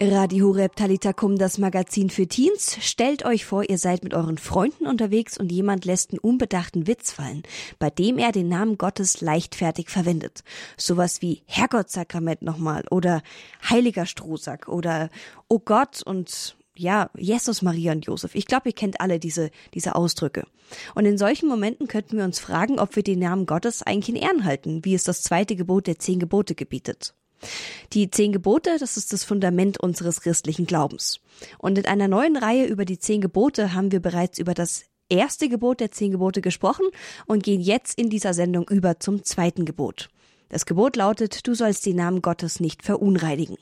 Radio Horeb Talitakum, das Magazin für Teens. Stellt euch vor, ihr seid mit euren Freunden unterwegs und jemand lässt einen unbedachten Witz fallen, bei dem er den Namen Gottes leichtfertig verwendet. Sowas wie Herrgottsakrament nochmal oder Heiliger Strohsack oder Oh Gott und ja, Jesus, Maria und Josef. Ich glaube, ihr kennt alle diese, diese Ausdrücke. Und in solchen Momenten könnten wir uns fragen, ob wir den Namen Gottes eigentlich in Ehren halten, wie es das zweite Gebot der zehn Gebote gebietet. Die zehn Gebote, das ist das Fundament unseres christlichen Glaubens. Und in einer neuen Reihe über die zehn Gebote haben wir bereits über das erste Gebot der zehn Gebote gesprochen und gehen jetzt in dieser Sendung über zum zweiten Gebot. Das Gebot lautet, du sollst den Namen Gottes nicht verunreinigen.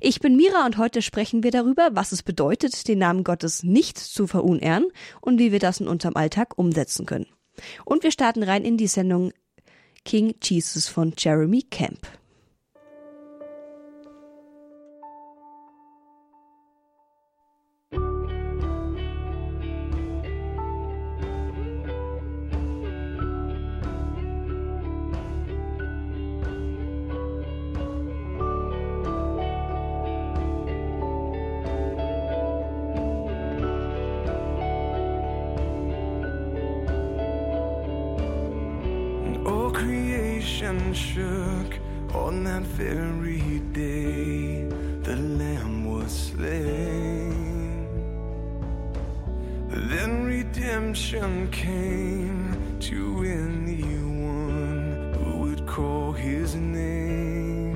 Ich bin Mira und heute sprechen wir darüber, was es bedeutet, den Namen Gottes nicht zu verunehren und wie wir das in unserem Alltag umsetzen können. Und wir starten rein in die Sendung King Jesus von Jeremy Camp. His name.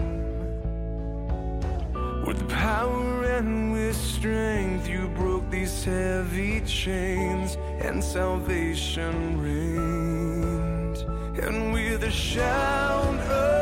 With power and with strength, you broke these heavy chains, and salvation reigned and with a shout of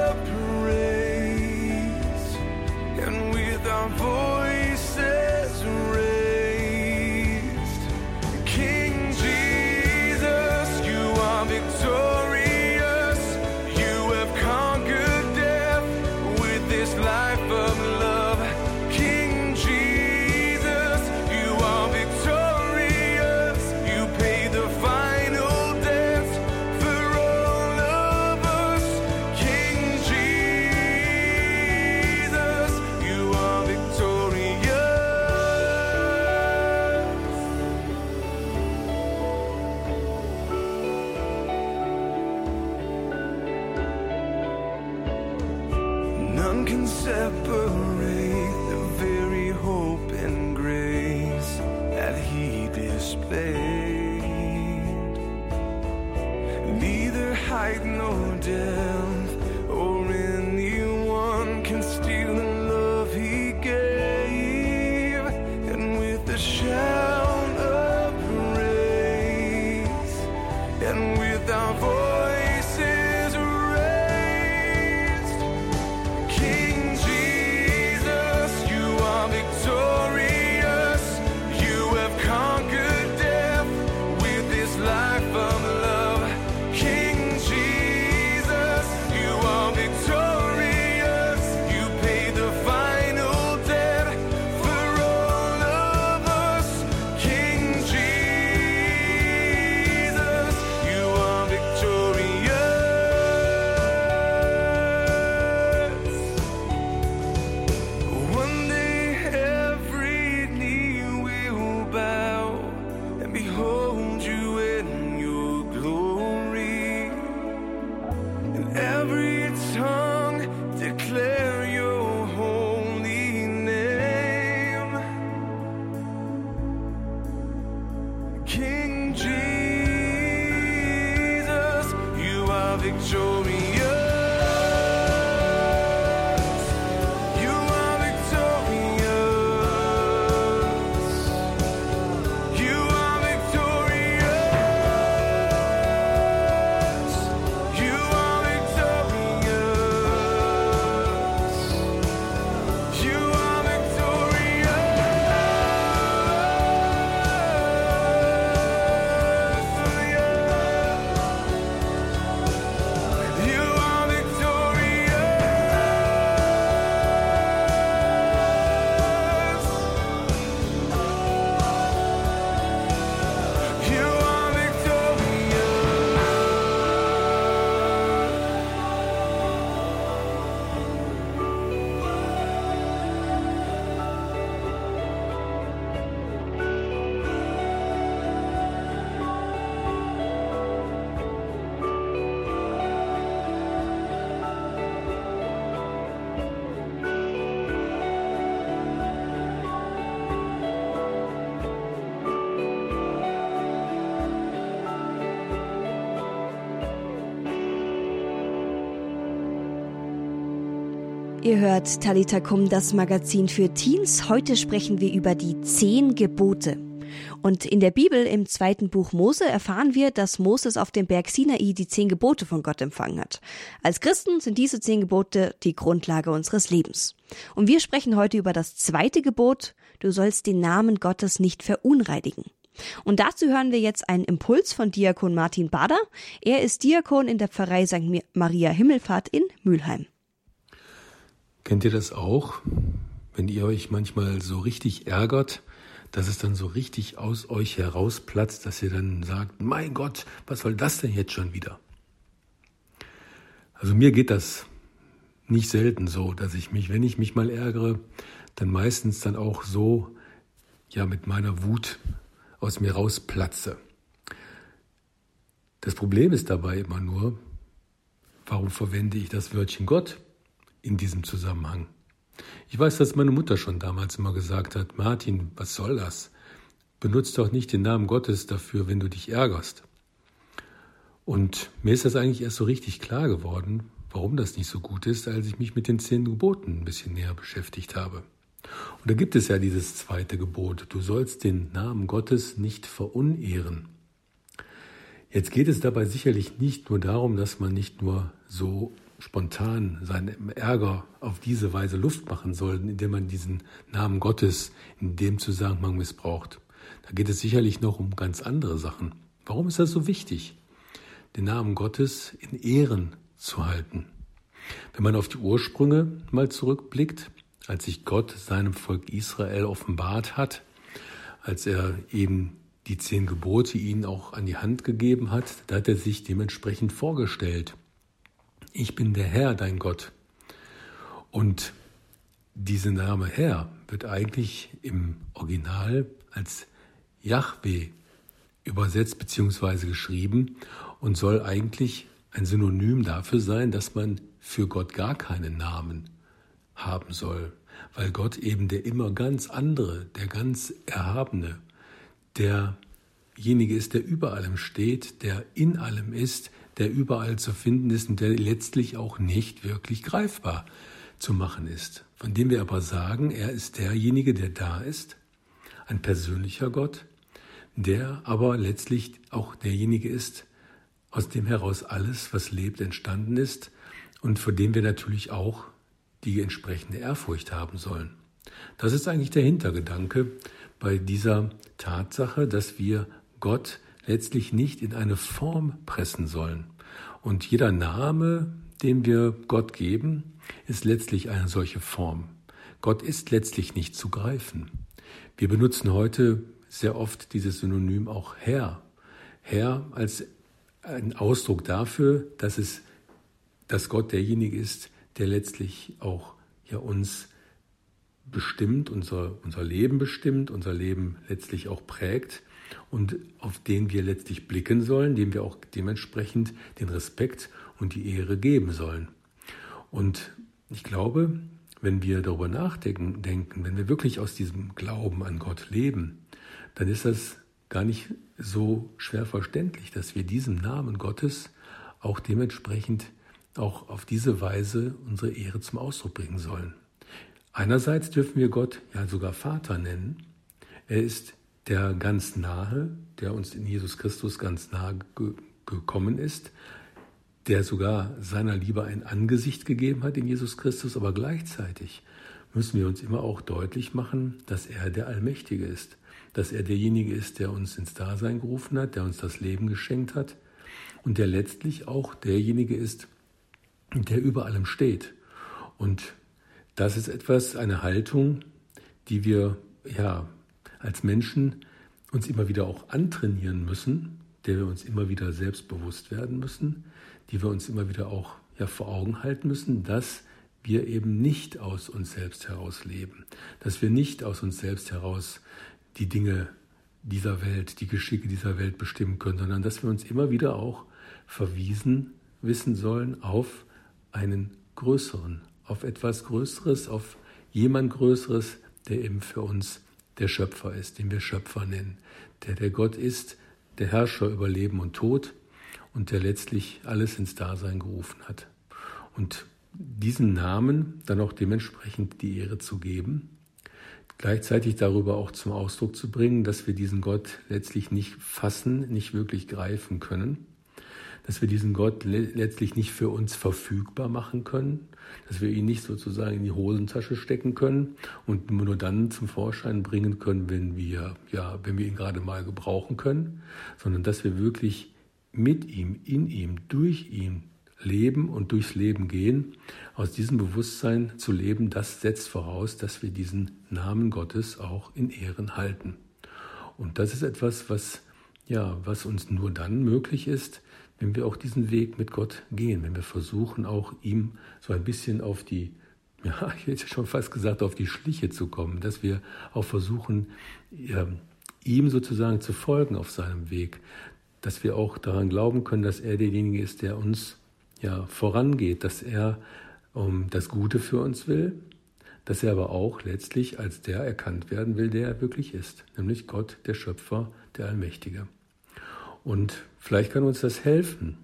separate Ihr hört Talita Kum, das Magazin für Teens. Heute sprechen wir über die zehn Gebote. Und in der Bibel im zweiten Buch Mose erfahren wir, dass Moses auf dem Berg Sinai die zehn Gebote von Gott empfangen hat. Als Christen sind diese zehn Gebote die Grundlage unseres Lebens. Und wir sprechen heute über das zweite Gebot, du sollst den Namen Gottes nicht verunreinigen. Und dazu hören wir jetzt einen Impuls von Diakon Martin Bader. Er ist Diakon in der Pfarrei St. Maria Himmelfahrt in Mülheim. Kennt ihr das auch? Wenn ihr euch manchmal so richtig ärgert, dass es dann so richtig aus euch herausplatzt, dass ihr dann sagt, mein Gott, was soll das denn jetzt schon wieder? Also mir geht das nicht selten so, dass ich mich, wenn ich mich mal ärgere, dann meistens dann auch so, ja, mit meiner Wut aus mir rausplatze. Das Problem ist dabei immer nur, warum verwende ich das Wörtchen Gott in diesem Zusammenhang. Ich weiß, dass meine Mutter schon damals immer gesagt hat, Martin, was soll das? Benutzt doch nicht den Namen Gottes dafür, wenn du dich ärgerst. Und mir ist das eigentlich erst so richtig klar geworden, warum das nicht so gut ist, als ich mich mit den zehn Geboten ein bisschen näher beschäftigt habe. Und da gibt es ja dieses zweite Gebot, du sollst den Namen Gottes nicht verunehren. Jetzt geht es dabei sicherlich nicht nur darum, dass man nicht nur so spontan seinen Ärger auf diese Weise Luft machen sollten, indem man diesen Namen Gottes in dem Zusammenhang missbraucht. Da geht es sicherlich noch um ganz andere Sachen. Warum ist das so wichtig, den Namen Gottes in Ehren zu halten? Wenn man auf die Ursprünge mal zurückblickt, als sich Gott seinem Volk Israel offenbart hat, als er eben die zehn Gebote ihnen auch an die Hand gegeben hat, da hat er sich dementsprechend vorgestellt ich bin der Herr, dein Gott. Und dieser Name Herr wird eigentlich im Original als Yahweh übersetzt bzw. geschrieben und soll eigentlich ein Synonym dafür sein, dass man für Gott gar keinen Namen haben soll, weil Gott eben der immer ganz andere, der ganz Erhabene, derjenige ist, der über allem steht, der in allem ist, der überall zu finden ist und der letztlich auch nicht wirklich greifbar zu machen ist. Von dem wir aber sagen, er ist derjenige, der da ist, ein persönlicher Gott, der aber letztlich auch derjenige ist, aus dem heraus alles, was lebt, entstanden ist und vor dem wir natürlich auch die entsprechende Ehrfurcht haben sollen. Das ist eigentlich der Hintergedanke bei dieser Tatsache, dass wir Gott letztlich nicht in eine Form pressen sollen. Und jeder Name, den wir Gott geben, ist letztlich eine solche Form. Gott ist letztlich nicht zu greifen. Wir benutzen heute sehr oft dieses Synonym auch Herr. Herr als ein Ausdruck dafür, dass es, dass Gott derjenige ist, der letztlich auch ja uns bestimmt, unser, unser Leben bestimmt, unser Leben letztlich auch prägt und auf den wir letztlich blicken sollen, dem wir auch dementsprechend den Respekt und die Ehre geben sollen. Und ich glaube, wenn wir darüber nachdenken, denken, wenn wir wirklich aus diesem Glauben an Gott leben, dann ist das gar nicht so schwer verständlich, dass wir diesem Namen Gottes auch dementsprechend auch auf diese Weise unsere Ehre zum Ausdruck bringen sollen. Einerseits dürfen wir Gott ja sogar Vater nennen. Er ist der ganz nahe, der uns in Jesus Christus ganz nahe ge gekommen ist, der sogar seiner Liebe ein Angesicht gegeben hat in Jesus Christus, aber gleichzeitig müssen wir uns immer auch deutlich machen, dass er der Allmächtige ist, dass er derjenige ist, der uns ins Dasein gerufen hat, der uns das Leben geschenkt hat und der letztlich auch derjenige ist, der über allem steht. Und das ist etwas, eine Haltung, die wir ja als Menschen uns immer wieder auch antrainieren müssen, der wir uns immer wieder selbstbewusst werden müssen, die wir uns immer wieder auch ja, vor Augen halten müssen, dass wir eben nicht aus uns selbst heraus leben, dass wir nicht aus uns selbst heraus die Dinge dieser Welt, die Geschicke dieser Welt bestimmen können, sondern dass wir uns immer wieder auch verwiesen wissen sollen auf einen größeren, auf etwas Größeres, auf jemand Größeres, der eben für uns der Schöpfer ist, den wir Schöpfer nennen, der der Gott ist, der Herrscher über Leben und Tod und der letztlich alles ins Dasein gerufen hat. Und diesen Namen dann auch dementsprechend die Ehre zu geben, gleichzeitig darüber auch zum Ausdruck zu bringen, dass wir diesen Gott letztlich nicht fassen, nicht wirklich greifen können, dass wir diesen Gott letztlich nicht für uns verfügbar machen können, dass wir ihn nicht sozusagen in die Hosentasche stecken können und nur dann zum Vorschein bringen können, wenn wir, ja, wenn wir ihn gerade mal gebrauchen können, sondern dass wir wirklich mit ihm, in ihm, durch ihn leben und durchs Leben gehen. Aus diesem Bewusstsein zu leben, das setzt voraus, dass wir diesen Namen Gottes auch in Ehren halten. Und das ist etwas, was, ja, was uns nur dann möglich ist, wenn wir auch diesen Weg mit Gott gehen, wenn wir versuchen, auch ihm so ein bisschen auf die, ja, ich hätte schon fast gesagt, auf die Schliche zu kommen, dass wir auch versuchen, ihm sozusagen zu folgen auf seinem Weg, dass wir auch daran glauben können, dass er derjenige ist, der uns ja vorangeht, dass er um, das Gute für uns will, dass er aber auch letztlich als der erkannt werden will, der er wirklich ist, nämlich Gott, der Schöpfer, der Allmächtige. Und vielleicht kann uns das helfen,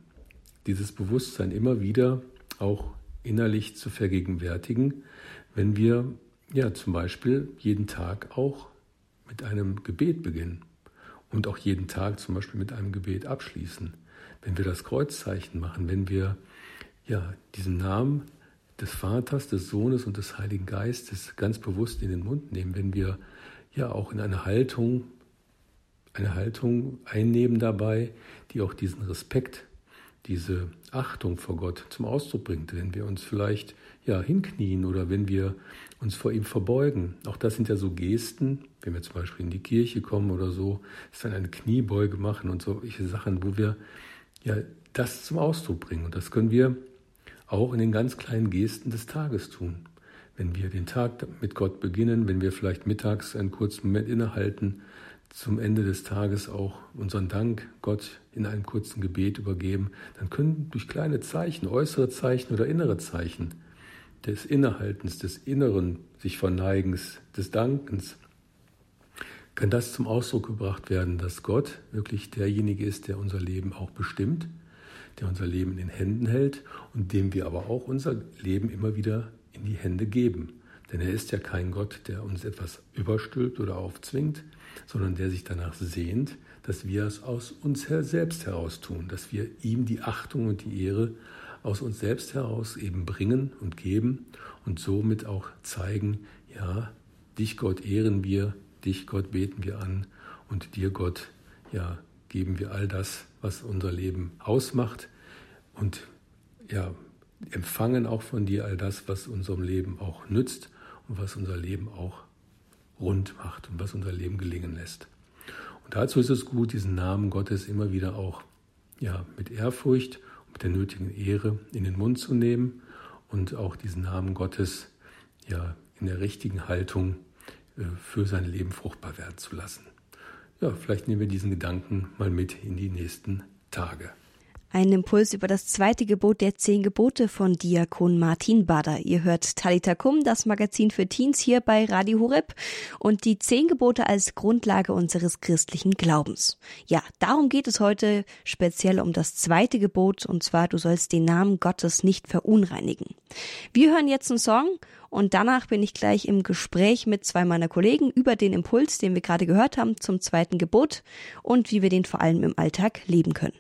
dieses Bewusstsein immer wieder auch innerlich zu vergegenwärtigen, wenn wir ja zum Beispiel jeden Tag auch mit einem Gebet beginnen und auch jeden Tag zum Beispiel mit einem Gebet abschließen. Wenn wir das Kreuzzeichen machen, wenn wir ja diesen Namen des Vaters, des Sohnes und des Heiligen Geistes ganz bewusst in den Mund nehmen, wenn wir ja auch in eine Haltung eine Haltung einnehmen dabei, die auch diesen Respekt, diese Achtung vor Gott zum Ausdruck bringt. Wenn wir uns vielleicht ja hinknien oder wenn wir uns vor ihm verbeugen. Auch das sind ja so Gesten, wenn wir zum Beispiel in die Kirche kommen oder so, ist dann eine Kniebeuge machen und solche Sachen, wo wir ja das zum Ausdruck bringen. Und das können wir auch in den ganz kleinen Gesten des Tages tun. Wenn wir den Tag mit Gott beginnen, wenn wir vielleicht mittags einen kurzen Moment innehalten, zum Ende des Tages auch unseren Dank Gott in einem kurzen Gebet übergeben, dann können durch kleine Zeichen, äußere Zeichen oder innere Zeichen des Innehaltens, des Inneren sich Verneigens, des Dankens, kann das zum Ausdruck gebracht werden, dass Gott wirklich derjenige ist, der unser Leben auch bestimmt, der unser Leben in den Händen hält und dem wir aber auch unser Leben immer wieder in die Hände geben. Denn er ist ja kein Gott, der uns etwas überstülpt oder aufzwingt, sondern der sich danach sehnt, dass wir es aus uns selbst heraus tun, dass wir ihm die Achtung und die Ehre aus uns selbst heraus eben bringen und geben und somit auch zeigen, ja, dich Gott ehren wir, dich Gott beten wir an und dir Gott, ja, geben wir all das, was unser Leben ausmacht und ja, empfangen auch von dir all das, was unserem Leben auch nützt und was unser Leben auch rund macht und was unser Leben gelingen lässt. Und dazu ist es gut, diesen Namen Gottes immer wieder auch ja, mit Ehrfurcht und mit der nötigen Ehre in den Mund zu nehmen und auch diesen Namen Gottes ja, in der richtigen Haltung äh, für sein Leben fruchtbar werden zu lassen. Ja, vielleicht nehmen wir diesen Gedanken mal mit in die nächsten Tage. Ein Impuls über das zweite Gebot der zehn Gebote von Diakon Martin Bader. Ihr hört Talita Kum, das Magazin für Teens hier bei Radio Horeb und die zehn Gebote als Grundlage unseres christlichen Glaubens. Ja, darum geht es heute speziell um das zweite Gebot und zwar du sollst den Namen Gottes nicht verunreinigen. Wir hören jetzt einen Song und danach bin ich gleich im Gespräch mit zwei meiner Kollegen über den Impuls, den wir gerade gehört haben zum zweiten Gebot und wie wir den vor allem im Alltag leben können.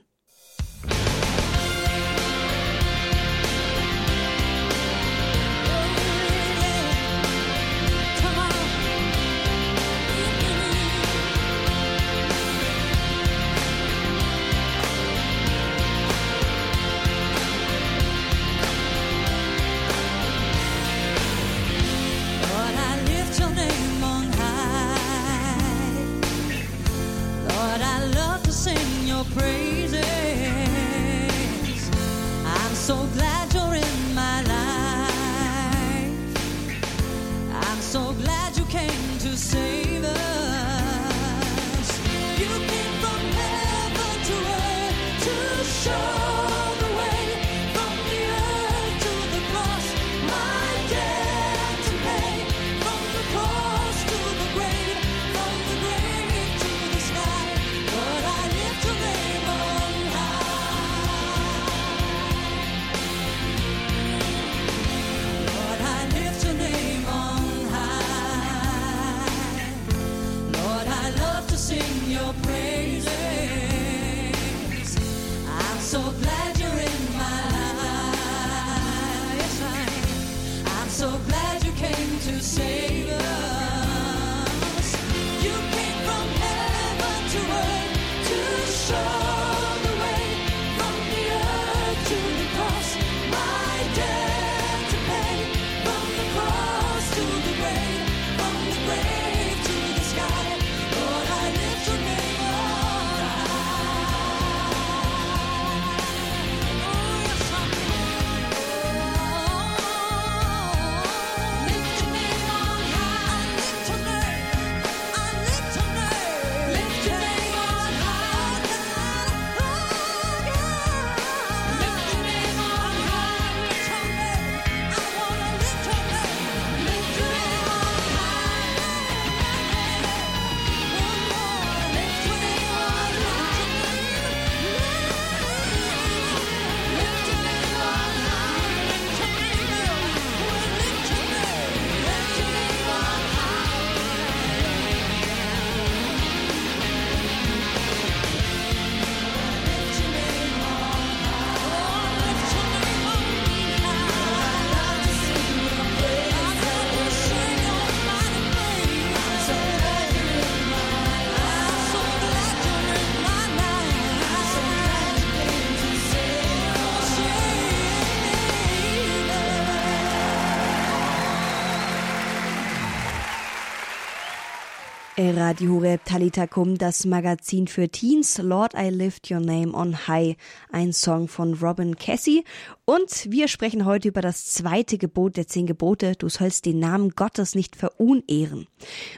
Radio Horeb Talitakum, das Magazin für Teens, Lord I Lift Your Name on High, ein Song von Robin Cassie. Und wir sprechen heute über das zweite Gebot der zehn Gebote, du sollst den Namen Gottes nicht verunehren.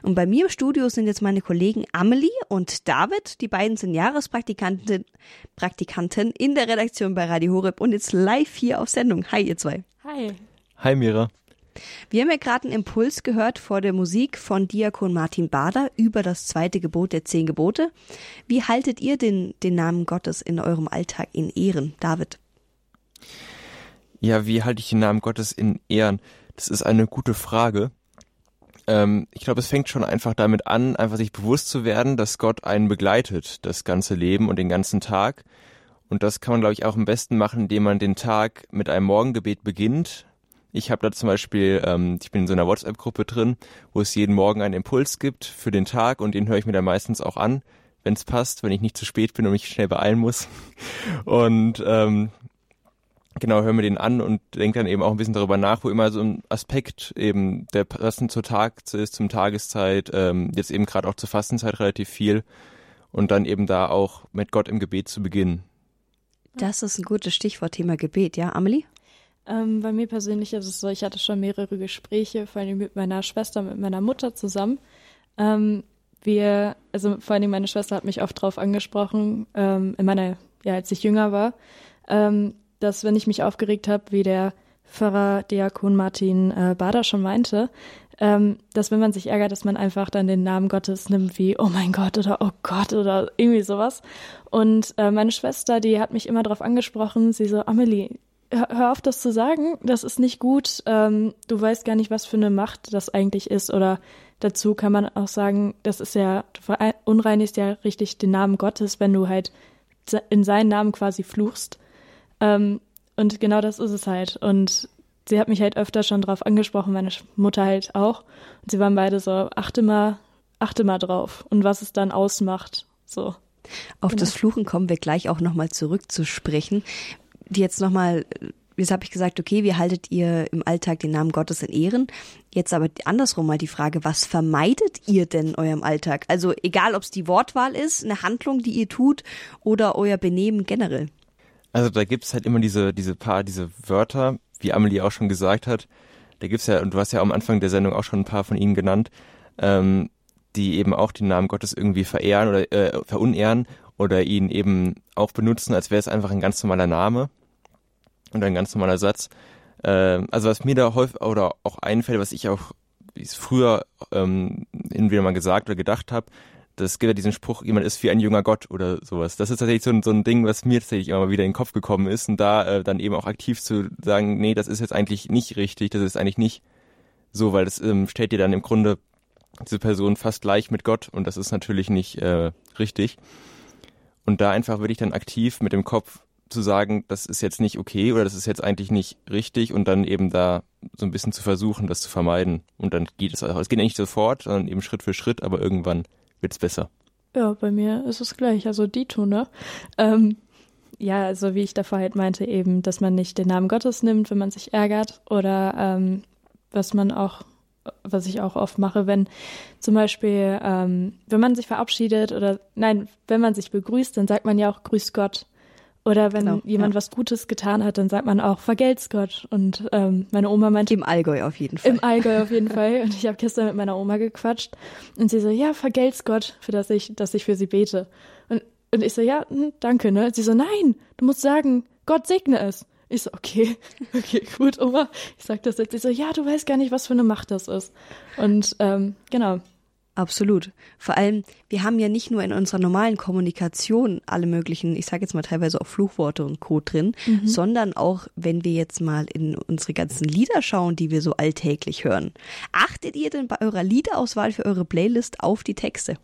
Und bei mir im Studio sind jetzt meine Kollegen Amelie und David, die beiden sind Jahrespraktikanten Praktikanten in der Redaktion bei Radio Horeb und jetzt live hier auf Sendung. Hi ihr zwei. Hi. Hi Mira. Wir haben ja gerade einen Impuls gehört vor der Musik von Diakon Martin Bader über das zweite Gebot der zehn Gebote. Wie haltet ihr den, den Namen Gottes in eurem Alltag in Ehren, David? Ja, wie halte ich den Namen Gottes in Ehren? Das ist eine gute Frage. Ähm, ich glaube, es fängt schon einfach damit an, einfach sich bewusst zu werden, dass Gott einen begleitet, das ganze Leben und den ganzen Tag. Und das kann man, glaube ich, auch am besten machen, indem man den Tag mit einem Morgengebet beginnt. Ich habe da zum Beispiel, ähm, ich bin in so einer WhatsApp-Gruppe drin, wo es jeden Morgen einen Impuls gibt für den Tag und den höre ich mir dann meistens auch an, wenn es passt, wenn ich nicht zu spät bin und mich schnell beeilen muss. Und ähm, genau, höre mir den an und denke dann eben auch ein bisschen darüber nach, wo immer so ein Aspekt eben, der passend zur Tag ist, zum Tageszeit, ähm, jetzt eben gerade auch zur Fastenzeit relativ viel und dann eben da auch mit Gott im Gebet zu beginnen. Das ist ein gutes Stichwort, Thema Gebet, ja, Amelie? Ähm, bei mir persönlich ist es so, ich hatte schon mehrere Gespräche, vor allem mit meiner Schwester, mit meiner Mutter zusammen. Ähm, wir, also vor allem meine Schwester hat mich oft drauf angesprochen, ähm, in meiner, ja, als ich jünger war, ähm, dass wenn ich mich aufgeregt habe, wie der Pfarrer Diakon Martin äh, Bader schon meinte, ähm, dass wenn man sich ärgert, dass man einfach dann den Namen Gottes nimmt wie Oh mein Gott oder Oh Gott oder irgendwie sowas. Und äh, meine Schwester, die hat mich immer darauf angesprochen, sie so, Amelie, hör auf, das zu sagen, das ist nicht gut. Ähm, du weißt gar nicht, was für eine Macht das eigentlich ist. Oder dazu kann man auch sagen, das ist ja, du verunreinigst ja richtig den Namen Gottes, wenn du halt in seinen Namen quasi fluchst. Ähm, und genau das ist es halt. Und sie hat mich halt öfter schon drauf angesprochen, meine Mutter halt auch. Und sie waren beide so, achte mal, achte mal drauf und was es dann ausmacht. So. Auf Genau. das Fluchen kommen wir gleich auch nochmal zurück zu sprechen. Jetzt nochmal, jetzt habe ich gesagt, okay, wie haltet ihr im Alltag den Namen Gottes in Ehren? Jetzt aber andersrum mal die Frage, was vermeidet ihr denn in eurem Alltag? Also egal, ob es die Wortwahl ist, eine Handlung, die ihr tut oder euer Benehmen generell. Also da gibt's halt immer diese, diese paar, diese Wörter, wie Amelie auch schon gesagt hat. Da gibt's ja, und du hast ja am Anfang der Sendung auch schon ein paar von ihnen genannt, ähm, die eben auch den Namen Gottes irgendwie verehren oder äh, verunehren oder ihn eben auch benutzen, als wäre es einfach ein ganz normaler Name und ein ganz normaler Satz. Ähm, also was mir da häufig oder auch einfällt, was ich auch früher ähm, entweder mal gesagt oder gedacht habe, das gibt ja diesen Spruch, jemand ist wie ein junger Gott oder sowas. Das ist tatsächlich so ein, so ein Ding, was mir tatsächlich immer mal wieder in den Kopf gekommen ist und da äh, dann eben auch aktiv zu sagen, nee, das ist jetzt eigentlich nicht richtig, das ist eigentlich nicht so, weil das ähm, stellt dir dann im Grunde diese Person fast gleich mit Gott und das ist natürlich nicht äh, richtig. Und da einfach wirklich dann aktiv mit dem Kopf zu sagen, das ist jetzt nicht okay oder das ist jetzt eigentlich nicht richtig und dann eben da so ein bisschen zu versuchen, das zu vermeiden. Und dann geht es auch. Es geht nicht sofort, sondern eben Schritt für Schritt, aber irgendwann wird's besser. Ja, bei mir ist es gleich. Also Dito, ne? Ähm, ja, also wie ich davor halt meinte, eben, dass man nicht den Namen Gottes nimmt, wenn man sich ärgert oder ähm, was man auch, was ich auch oft mache, wenn zum Beispiel, ähm, wenn man sich verabschiedet oder nein, wenn man sich begrüßt, dann sagt man ja auch Grüß Gott. Oder wenn Genau, jemand ja. was Gutes getan hat, dann sagt man auch Vergelt's Gott. Und ähm, meine Oma meinte, Im Allgäu auf jeden Fall. im Allgäu auf jeden Fall. Und ich habe gestern mit meiner Oma gequatscht und sie so, ja, vergelt's Gott, für das ich, dass ich für sie bete. Und, und ich so, ja, hm, danke, ne? Und sie so, nein, du musst sagen, Gott segne es. Ich so, okay, okay, gut, Oma. Ich sag das jetzt. Sie so, ja, du weißt gar nicht, was für eine Macht das ist. Und ähm, genau. Absolut. Vor allem, wir haben ja nicht nur in unserer normalen Kommunikation alle möglichen, ich sage jetzt mal teilweise auch Fluchworte und Co. drin, sondern auch, wenn wir jetzt mal in unsere ganzen Lieder schauen, die wir so alltäglich hören. Achtet ihr denn bei eurer Liederauswahl für eure Playlist auf die Texte?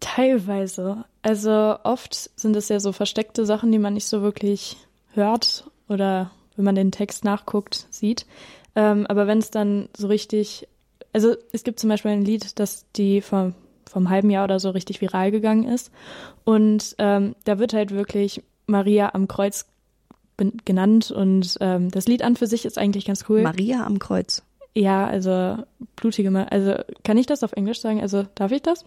Teilweise. Also oft sind es ja so versteckte Sachen, die man nicht so wirklich hört oder wenn man den Text nachguckt, sieht. Ähm, aber wenn es dann so richtig, also es gibt zum Beispiel ein Lied, das die vom, vom halben Jahr oder so richtig viral gegangen ist. Und ähm, da wird halt wirklich Maria am Kreuz genannt und ähm, das Lied an für sich ist eigentlich ganz cool. Maria am Kreuz. Ja, also blutige Ma Also kann ich das auf Englisch sagen? Also darf ich das?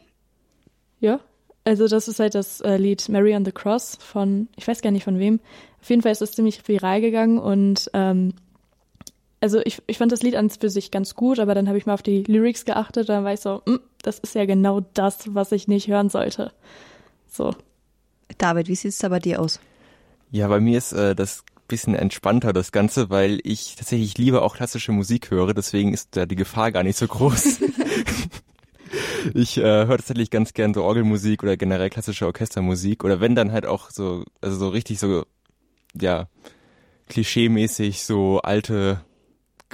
Ja. Also das ist halt das äh, Lied Mary on the Cross von, ich weiß gar nicht von wem. Auf jeden Fall ist es ziemlich viral gegangen und ähm, also ich, ich fand das Lied an für sich ganz gut, aber dann habe ich mal auf die Lyrics geachtet, dann war ich so, mm, das ist ja genau das, was ich nicht hören sollte. So. David, wie sieht's da bei dir aus? Ja, bei mir ist äh, das bisschen entspannter, das Ganze, weil ich tatsächlich lieber auch klassische Musik höre, deswegen ist da die Gefahr gar nicht so groß. ich äh, höre tatsächlich ganz gern so Orgelmusik oder generell klassische Orchestermusik oder wenn dann halt auch so, also so richtig so, ja, klischeemäßig so alte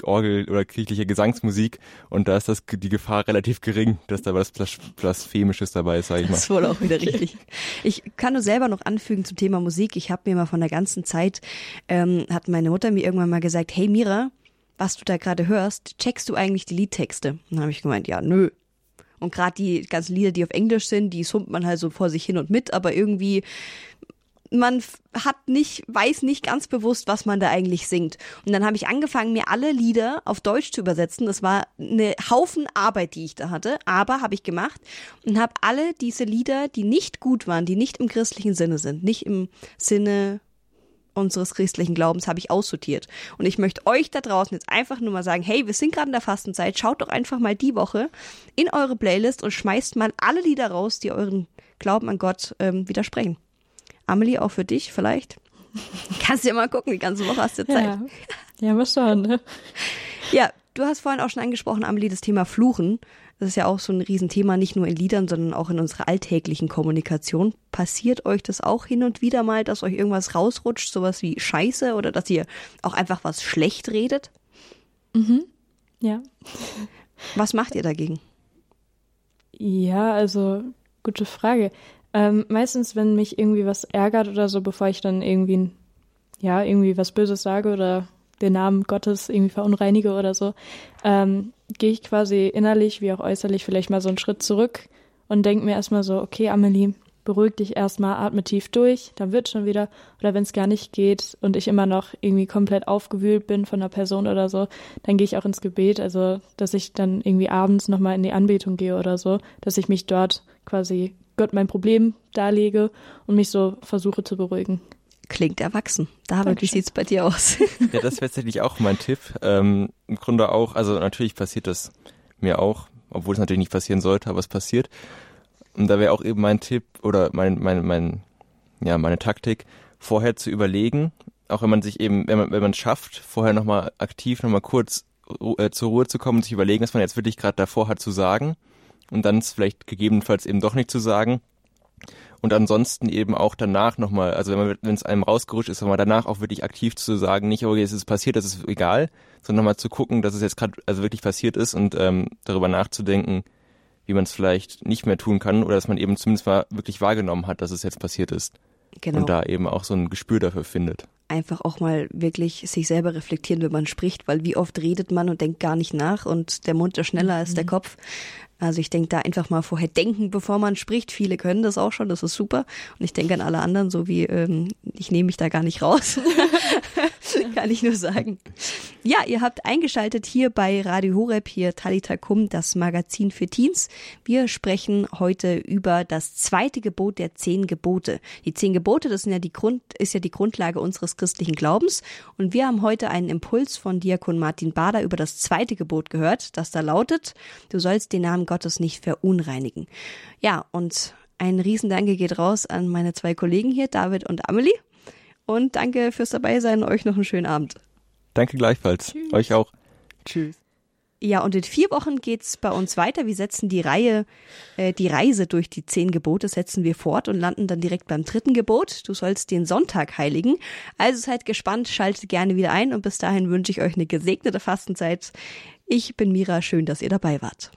Orgel- oder kirchliche Gesangsmusik und da ist das die Gefahr relativ gering, dass da was Blas- Blasphemisches dabei ist, sag ich mal. Das ist wohl auch wieder richtig. Ich kann nur selber noch anfügen zum Thema Musik. Ich habe mir mal von der ganzen Zeit, ähm, hat meine Mutter mir irgendwann mal gesagt, hey Mira, was du da gerade hörst, checkst du eigentlich die Liedtexte? Und dann habe ich gemeint, ja, nö. Und gerade die ganzen Lieder, die auf Englisch sind, die summt man halt so vor sich hin und mit, aber irgendwie man hat nicht, weiß nicht ganz bewusst, was man da eigentlich singt. Und dann habe ich angefangen, mir alle Lieder auf Deutsch zu übersetzen. Das war eine Haufen Arbeit, die ich da hatte, aber habe ich gemacht und habe alle diese Lieder, die nicht gut waren, die nicht im christlichen Sinne sind, nicht im Sinne unseres christlichen Glaubens, habe ich aussortiert. Und ich möchte euch da draußen jetzt einfach nur mal sagen, hey, wir sind gerade in der Fastenzeit, schaut doch einfach mal die Woche in eure Playlist und schmeißt mal alle Lieder raus, die euren Glauben an Gott ähm, widersprechen. Amelie, auch für dich vielleicht. Kannst ja mal gucken, die ganze Woche hast du Zeit. Ja, ja mal schauen. Ne? Ja, du hast vorhin auch schon angesprochen, Amelie, das Thema Fluchen. Das ist ja auch so ein Riesenthema, nicht nur in Liedern, sondern auch in unserer alltäglichen Kommunikation. Passiert euch das auch hin und wieder mal, dass euch irgendwas rausrutscht, sowas wie Scheiße oder dass ihr auch einfach was schlecht redet? Ja. Was macht ihr dagegen? Ja, also gute Frage. Ähm, meistens, wenn mich irgendwie was ärgert oder so, bevor ich dann irgendwie, ja, irgendwie was Böses sage oder den Namen Gottes irgendwie verunreinige oder so, ähm, gehe ich quasi innerlich wie auch äußerlich vielleicht mal so einen Schritt zurück und denke mir erstmal so, okay, Amelie, beruhig dich erstmal, atme tief durch, dann wird schon wieder. Oder wenn es gar nicht geht und ich immer noch irgendwie komplett aufgewühlt bin von einer Person oder so, dann gehe ich auch ins Gebet. Also, dass ich dann irgendwie abends nochmal in die Anbetung gehe oder so, dass ich mich dort quasi Gott mein Problem darlege und mich so versuche zu beruhigen. Klingt erwachsen. David, wie sieht's bei dir aus? Ja, das wäre tatsächlich auch mein Tipp. Ähm, Im Grunde auch, also natürlich passiert das mir auch, obwohl es natürlich nicht passieren sollte, aber es passiert. Und da wäre auch eben mein Tipp oder mein, mein, mein, ja, meine Taktik, vorher zu überlegen, auch wenn man sich eben, wenn man, wenn man es schafft, vorher nochmal aktiv nochmal kurz äh, zur Ruhe zu kommen und sich überlegen, was man jetzt wirklich gerade davor hat zu sagen und dann es vielleicht gegebenenfalls eben doch nicht zu sagen Und ansonsten eben auch danach nochmal, also wenn man, wenn es einem rausgerutscht ist, nochmal danach auch wirklich aktiv zu sagen, nicht, okay, es ist passiert, das ist egal, sondern nochmal zu gucken, dass es jetzt gerade also wirklich passiert ist und ähm, darüber nachzudenken, wie man es vielleicht nicht mehr tun kann oder dass man eben zumindest mal wirklich wahrgenommen hat, dass es jetzt passiert ist. Genau. Und da eben auch so ein Gespür dafür findet. einfach auch mal wirklich sich selber reflektieren, wenn man spricht, weil wie oft redet man und denkt gar nicht nach und der Mund ist schneller als der Kopf. Also ich denke da einfach mal vorher denken, bevor man spricht. Viele können das auch schon, das ist super. Und ich denke an alle anderen, so wie ähm, ich nehme mich da gar nicht raus. Kann ich nur sagen. Ja, ihr habt eingeschaltet hier bei Radio Horeb, hier Talita Kum, das Magazin für Teens. Wir sprechen heute über das zweite Gebot der zehn Gebote. Die zehn Gebote, das sind ja die Grund, ist ja die Grundlage unseres christlichen Glaubens. Und wir haben heute einen Impuls von Diakon Martin Bader über das zweite Gebot gehört, das da lautet, du sollst den Namen Gottes nicht verunreinigen. Ja, und ein Riesendanke geht raus an meine zwei Kollegen hier, David und Amelie. Und danke fürs Dabeisein. Euch noch einen schönen Abend. Danke gleichfalls. Euch auch. Tschüss. Ja, und in vier Wochen geht's bei uns weiter. Wir setzen die Reihe, äh, die Reise durch die zehn Gebote setzen wir fort und landen dann direkt beim dritten Gebot. Du sollst den Sonntag heiligen. Also seid gespannt, schaltet gerne wieder ein und bis dahin wünsche ich euch eine gesegnete Fastenzeit. Ich bin Mira, schön, dass ihr dabei wart.